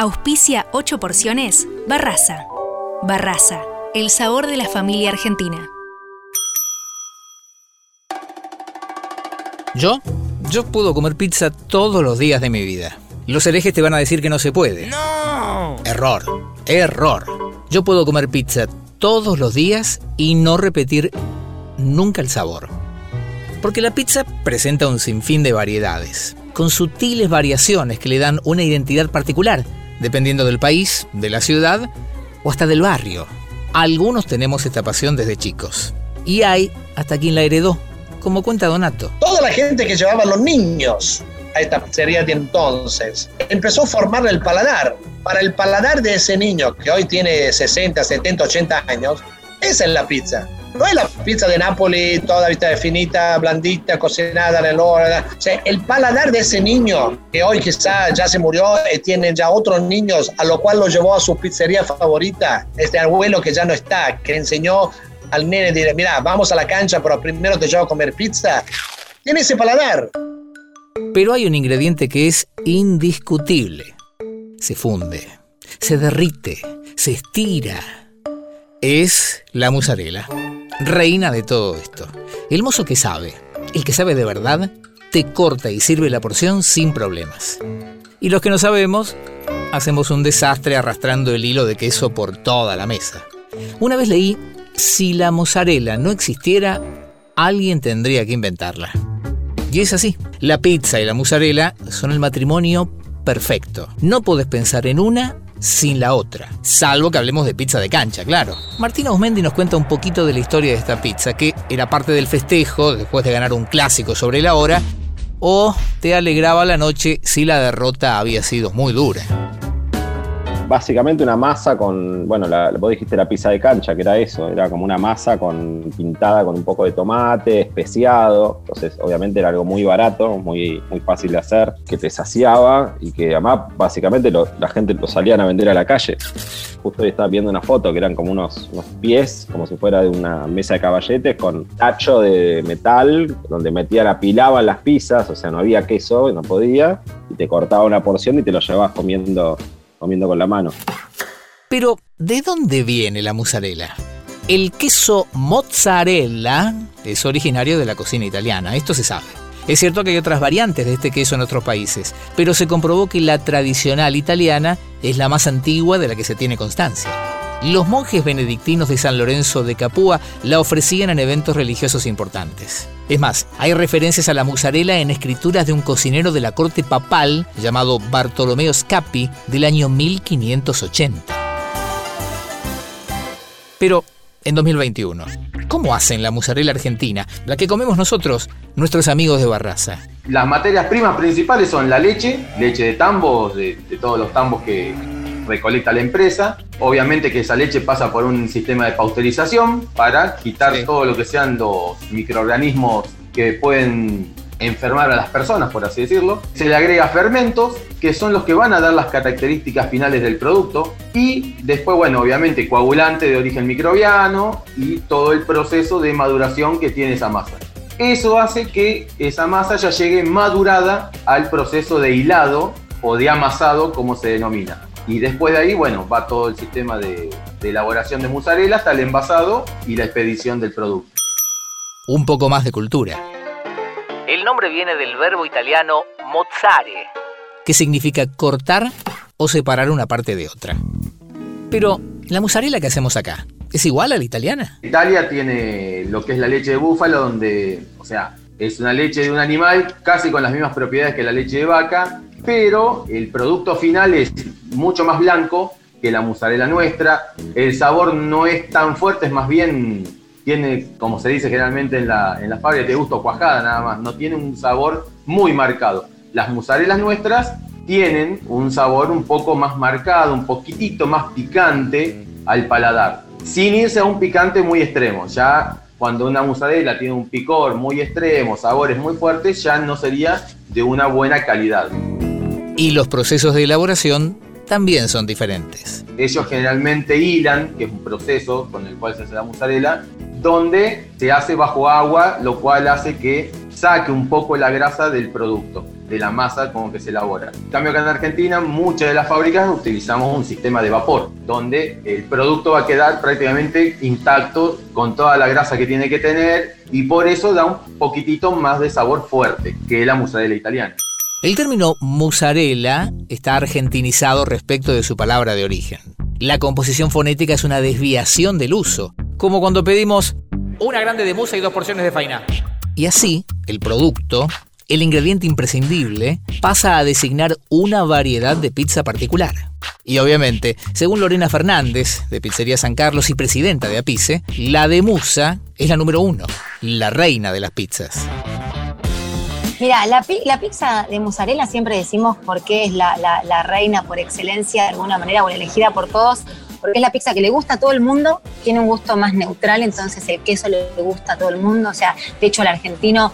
Auspicia 8 porciones Barraza. Barraza, el sabor de la familia argentina. ¿Yo? Yo puedo comer pizza todos los días de mi vida. Los herejes te van a decir que no se puede. ¡No! Error, error. Yo puedo comer pizza todos los días y no repetir nunca el sabor. Porque la pizza presenta un sinfín de variedades, con sutiles variaciones que le dan una identidad particular, dependiendo del país, de la ciudad o hasta del barrio. Algunos tenemos esta pasión desde chicos. Y hay hasta quien la heredó, como cuenta Donato. Toda la gente que llevaba a los niños a esta pizzería de entonces empezó a formar el paladar. Para el paladar de ese niño que hoy tiene 60, 70, 80 años, esa es la pizza. No es la pizza de Nápoles, toda vista finita, blandita, cocinada en el horno. O sea, el paladar de ese niño, que hoy quizá ya se murió, y tiene ya otros niños, a lo cual lo llevó a su pizzería favorita, este abuelo que ya no está, que enseñó al nene, dire, mira, vamos a la cancha, pero primero te llevo a comer pizza. Tiene ese paladar. Pero hay un ingrediente que es indiscutible. Se funde, se derrite, se estira. Es la mozzarella, reina de todo esto. El mozo que sabe, el que sabe de verdad, te corta y sirve la porción sin problemas. Y los que no sabemos, hacemos un desastre arrastrando el hilo de queso por toda la mesa. Una vez leí, si la mozzarella no existiera, alguien tendría que inventarla. Y es así. La pizza y la mozzarella son el matrimonio perfecto. No podés pensar en una sin la otra. Salvo que hablemos de pizza de cancha, claro. Martina Osmendi nos cuenta un poquito de la historia de esta pizza, que era parte del festejo después de ganar un clásico sobre la hora, o te alegraba la noche si la derrota había sido muy dura básicamente una masa con, bueno, la, vos dijiste la pizza de cancha, que era eso, era como una masa con, pintada con un poco de tomate, especiado, entonces obviamente era algo muy barato, muy, muy fácil de hacer, que te saciaba y que además básicamente la gente lo salían a vender a la calle. Justo hoy estaba viendo una foto que eran como unos, unos pies, como si fuera de una mesa de caballetes con tacho de metal, donde metían, apilaban las pizzas, o sea, no había queso, no podía, y te cortaba una porción y te lo llevabas comiendo comiendo con la mano. Pero, ¿de dónde viene la mozzarella? El queso mozzarella es originario de la cocina italiana, esto se sabe. Es cierto que hay otras variantes de este queso en otros países, pero se comprobó que la tradicional italiana es la más antigua de la que se tiene constancia. Los monjes benedictinos de San Lorenzo de Capua la ofrecían en eventos religiosos importantes. Es más, hay referencias a la mozzarella en escrituras de un cocinero de la corte papal llamado Bartolomeo Scapi del año 1580. Pero en 2021, ¿cómo hacen la mozzarella argentina, la que comemos nosotros, nuestros amigos de Barraza? Las materias primas principales son la leche, leche de tambos, de, de todos los tambos que, recolecta la empresa. Obviamente que esa leche pasa por un sistema de pasteurización para quitar todo lo que sean los microorganismos que pueden enfermar a las personas, por así decirlo. Se le agrega fermentos, que son los que van a dar las características finales del producto. Y después, bueno, obviamente coagulante de origen microbiano y todo el proceso de maduración que tiene esa masa. Eso hace que esa masa ya llegue madurada al proceso de hilado o de amasado, como se denomina. Y después de ahí, bueno, va todo el sistema de, elaboración de mozzarella hasta el envasado y la expedición del producto. Un poco más de cultura. El nombre viene del verbo italiano mozzare, que significa cortar o separar una parte de otra. Pero, ¿la mozzarella que hacemos acá es igual a la italiana? Italia tiene lo que es la leche de búfalo, donde, o sea, es una leche de un animal casi con las mismas propiedades que la leche de vaca, pero el producto final es mucho más blanco que la mozzarella nuestra. El sabor no es tan fuerte, es más bien, tiene, como se dice generalmente en la, en la fábrica, de gusto cuajada nada más, no tiene un sabor muy marcado. Las mozzarellas nuestras tienen un sabor un poco más marcado, un poquitito más picante al paladar, sin irse a un picante muy extremo. Ya cuando una mozzarella tiene un picor muy extremo, sabores muy fuertes, ya no sería de una buena calidad. Y los procesos de elaboración también son diferentes. Ellos generalmente hilan, que es un proceso con el cual se hace la mozzarella, donde se hace bajo agua, lo cual hace que saque un poco la grasa del producto. de la masa con que se elabora. En cambio acá en Argentina muchas de las fábricas utilizamos un sistema de vapor, donde el producto va a quedar prácticamente intacto con toda la grasa que tiene que tener y por eso da un poquitito más de sabor fuerte que la mozzarella italiana. El término mozzarella está argentinizado respecto de su palabra de origen. La composición fonética es una desviación del uso, como cuando pedimos una grande de musa y dos porciones de faina. Y así, el producto, el ingrediente imprescindible, pasa a designar una variedad de pizza particular. Y obviamente, según Lorena Fernández, de Pizzería San Carlos y presidenta de Apice, la de musa es la número uno, la reina de las pizzas. Mira, la, pizza de mozzarella siempre decimos porque es la, la, reina por excelencia de alguna manera o la elegida por todos, porque es la pizza que le gusta a todo el mundo, tiene un gusto más neutral, entonces el queso le gusta a todo el mundo. O sea, de hecho, el argentino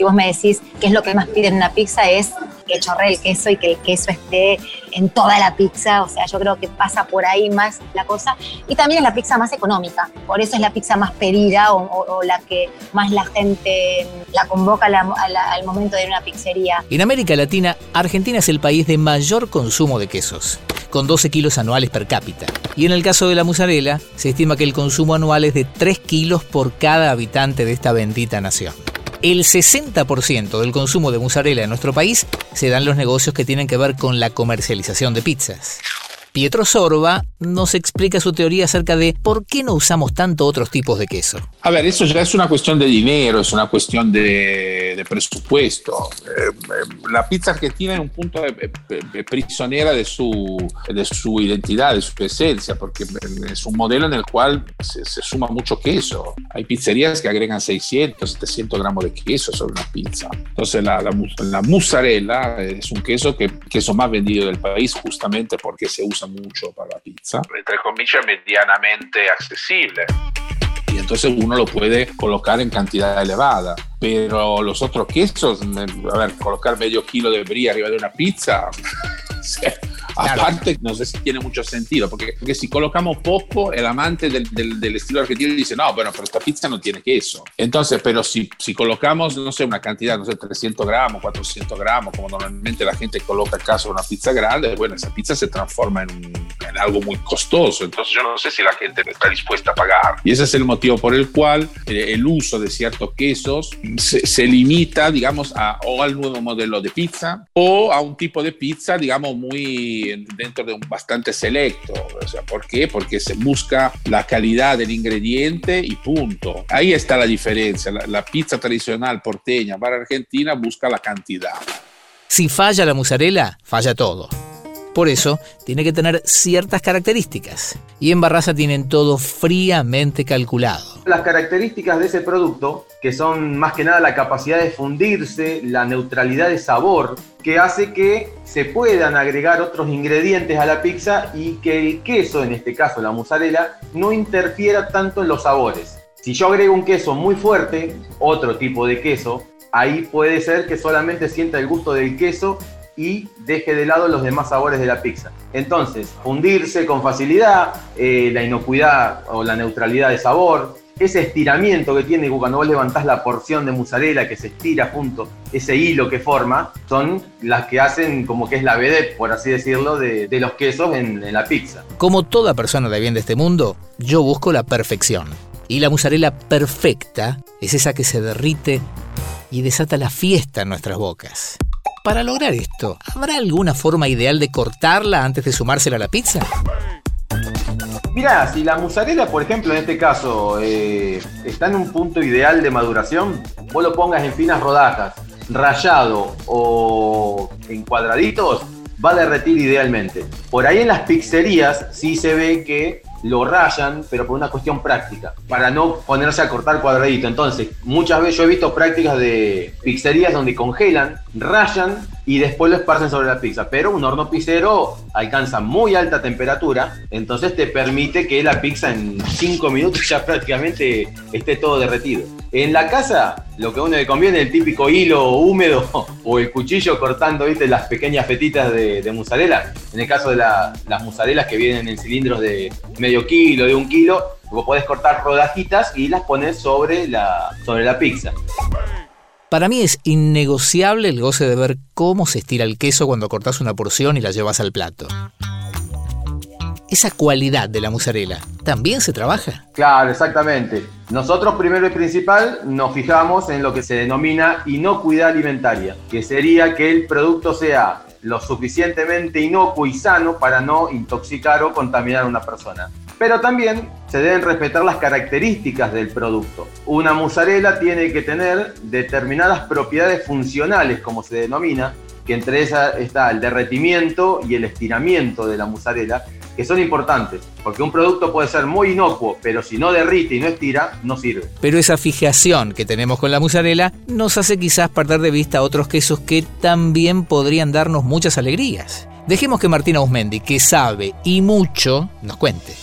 si vos me decís qué es lo que más piden en una pizza, es que chorre el queso y que el queso esté en toda la pizza. O sea, yo creo que pasa por ahí más la cosa. Y también es la pizza más económica. Por eso es la pizza más pedida o, la que más la gente la convoca al momento de ir a una pizzería. En América Latina, Argentina es el país de mayor consumo de quesos con 12 kilos anuales per cápita. Y en el caso de la mozzarella, se estima que el consumo anual es de 3 kilos por cada habitante de esta bendita nación. El 60% del consumo de mozzarella en nuestro país se da en los negocios que tienen que ver con la comercialización de pizzas. Pietro Sorba nos explica su teoría acerca de por qué no usamos tanto otros tipos de queso. A ver, eso ya es una cuestión de dinero, es una cuestión de, presupuesto. Eh, eh, la pizza argentina es un punto prisionera de su, de su identidad, de su esencia, porque es un modelo en el cual se, suma mucho queso. Hay pizzerías que agregan 600, 700 gramos de queso sobre una pizza. Entonces la, la, la mozzarella es un queso que queso más vendido del país justamente porque se usa mucho para la pizza, entre comillas, medianamente accesible. Y entonces uno lo puede colocar en cantidad elevada. Pero los otros quesos, a ver, colocar medio kilo de brie arriba de una pizza, Aparte, no sé si tiene mucho sentido, porque, porque si colocamos poco, el amante del, del, estilo argentino dice, no, bueno, pero esta pizza no tiene queso. Entonces, pero si, si colocamos, no sé, una cantidad, no sé, 300 gramos, 400 gramos, como normalmente la gente coloca caso una pizza grande, bueno, esa pizza se transforma en, en algo muy costoso. Entonces, yo no sé si la gente está dispuesta a pagar. Y ese es el motivo por el cual eh, el uso de ciertos quesos se, se limita, digamos, a, o al nuevo modelo de pizza o a un tipo de pizza, digamos, muy dentro de un bastante selecto. O sea, ¿Por qué? Porque se busca la calidad del ingrediente y punto. Ahí está la diferencia. La, pizza tradicional porteña para Argentina busca la cantidad. Si falla la mozzarella, falla todo. Por eso, tiene que tener ciertas características. Y en Barraza tienen todo fríamente calculado. Las características de ese producto, que son más que nada la capacidad de fundirse, la neutralidad de sabor, que hace que se puedan agregar otros ingredientes a la pizza y que el queso, en este caso la mozzarella, no interfiera tanto en los sabores. Si yo agrego un queso muy fuerte, otro tipo de queso, ahí puede ser que solamente sienta el gusto del queso y deje de lado los demás sabores de la pizza. Entonces, fundirse con facilidad, eh, la inocuidad o la neutralidad de sabor, ese estiramiento que tiene cuando vos levantás la porción de mozzarella que se estira junto, ese hilo que forma, son las que hacen como que es la vedette, por así decirlo, de, los quesos en, en la pizza. Como toda persona de bien de este mundo, yo busco la perfección. Y la mozzarella perfecta es esa que se derrite y desata la fiesta en nuestras bocas. Para lograr esto, ¿habrá alguna forma ideal de cortarla antes de sumársela a la pizza? Mirá, si la mozzarella, por ejemplo, en este caso, eh, está en un punto ideal de maduración, vos lo pongas en finas rodajas, rayado o en cuadraditos, va a derretir idealmente. Por ahí en las pizzerías sí se ve que lo rayan, pero por una cuestión práctica, para no ponerse a cortar cuadradito. Entonces, muchas veces yo he visto prácticas de pizzerías donde congelan, rayan y después lo esparcen sobre la pizza. Pero un horno pizzero alcanza muy alta temperatura, entonces te permite que la pizza en 5 minutos ya prácticamente esté todo derretido. En la casa, lo que a uno le conviene es el típico hilo húmedo o el cuchillo cortando ¿viste? las pequeñas fetitas de, de mozzarella. En el caso de las mozzarellas que vienen en cilindros de medio kilo, de un kilo, vos podés cortar rodajitas y las pones sobre la, sobre la pizza. Para mí es innegociable el goce de ver cómo se estira el queso cuando cortas una porción y la llevas al plato. Esa cualidad de la mozzarella, ¿también se trabaja? Claro, exactamente. Nosotros primero y principal nos fijamos en lo que se denomina inocuidad alimentaria, que sería que el producto sea lo suficientemente inocuo y sano para no intoxicar o contaminar a una persona pero también se deben respetar las características del producto. Una mozzarella tiene que tener determinadas propiedades funcionales, como se denomina, que entre esas está el derretimiento y el estiramiento de la mozzarella, que son importantes, porque un producto puede ser muy inocuo, pero si no derrite y no estira, no sirve. Pero esa fijación que tenemos con la mozzarella nos hace quizás perder de vista otros quesos que también podrían darnos muchas alegrías. Dejemos que Martina Ausmendi, que sabe y mucho, nos cuente.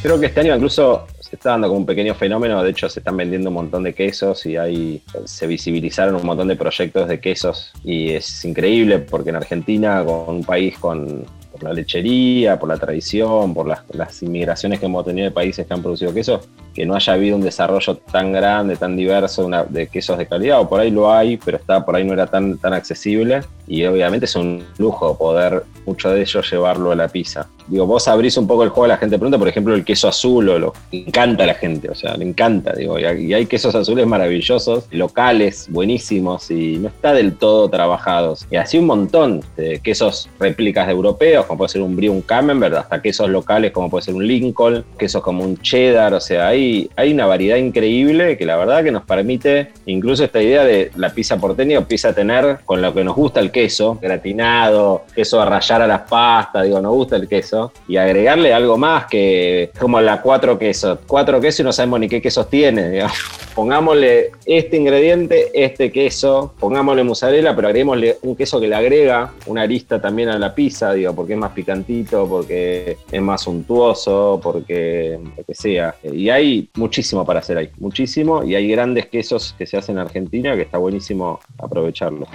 Creo que este año incluso se está dando como un pequeño fenómeno, de hecho se están vendiendo un montón de quesos y hay, se visibilizaron un montón de proyectos de quesos y es increíble porque en Argentina, con un país con por la lechería, por la tradición, por las, las, inmigraciones que hemos tenido de países que han producido quesos, que no haya habido un desarrollo tan grande, tan diverso de quesos de calidad, o por ahí lo hay, pero está, por ahí no era tan, tan accesible, y obviamente es un lujo poder mucho de ello llevarlo a la pizza. Digo, vos abrís un poco el juego a la gente pregunta, por ejemplo, el queso azul, o lo encanta la gente, o sea, le encanta, digo, y hay quesos azules maravillosos, locales, buenísimos, y no está del todo trabajados. Y así un montón de quesos réplicas de europeos, como puede ser un brie, un camembert, hasta quesos locales como puede ser un Lincoln, quesos como un cheddar, o sea, hay, hay una variedad increíble que la verdad que nos permite incluso esta idea de la pizza porteña empieza a tener con lo que nos gusta el queso, gratinado, queso a a las pastas, digo, nos gusta el queso, y agregarle algo más que como la cuatro quesos, cuatro quesos y no sabemos ni qué quesos tiene. Pongámosle este ingrediente, este queso, pongámosle mozzarella, pero agreguémosle un queso que le agrega una arista también a la pizza, digo, porque es más picantito, porque es más suntuoso, porque lo que sea. Y hay muchísimo para hacer ahí, muchísimo, y hay grandes quesos que se hacen en Argentina que está buenísimo aprovecharlo.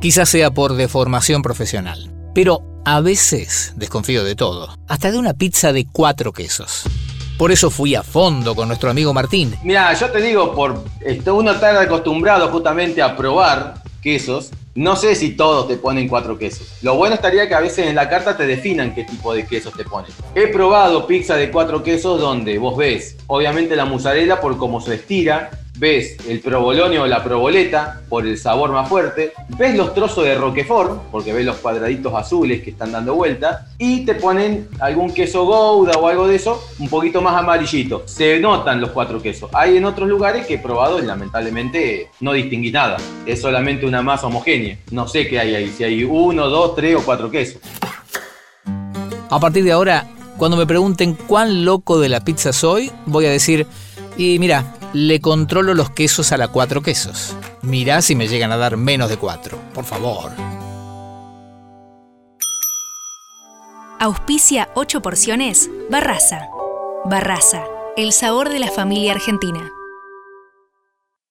Quizás sea por deformación profesional, pero a veces desconfío de todo, hasta de una pizza de cuatro quesos. Por eso fui a fondo con nuestro amigo Martín. Mira, yo te digo, por uno está acostumbrado justamente a probar quesos, no sé si todos te ponen cuatro quesos. Lo bueno estaría que a veces en la carta te definan qué tipo de quesos te ponen. He probado pizza de cuatro quesos donde vos ves, obviamente la mozzarella por cómo se estira, ves el provolone o la proboleta por el sabor más fuerte, ves los trozos de roquefort, porque ves los cuadraditos azules que están dando vuelta, y te ponen algún queso gouda o algo de eso, un poquito más amarillito. Se notan los cuatro quesos. Hay en otros lugares que he probado y lamentablemente no distinguí nada. Es solamente una masa homogénea. No sé qué hay ahí, si hay uno, dos, tres o cuatro quesos. A partir de ahora, cuando me pregunten cuán loco de la pizza soy, voy a decir, y mira, le controlo los quesos a la cuatro quesos. Mirá si me llegan a dar menos de cuatro, por favor. Auspicia 8 porciones Barraza. Barraza, el sabor de la familia argentina.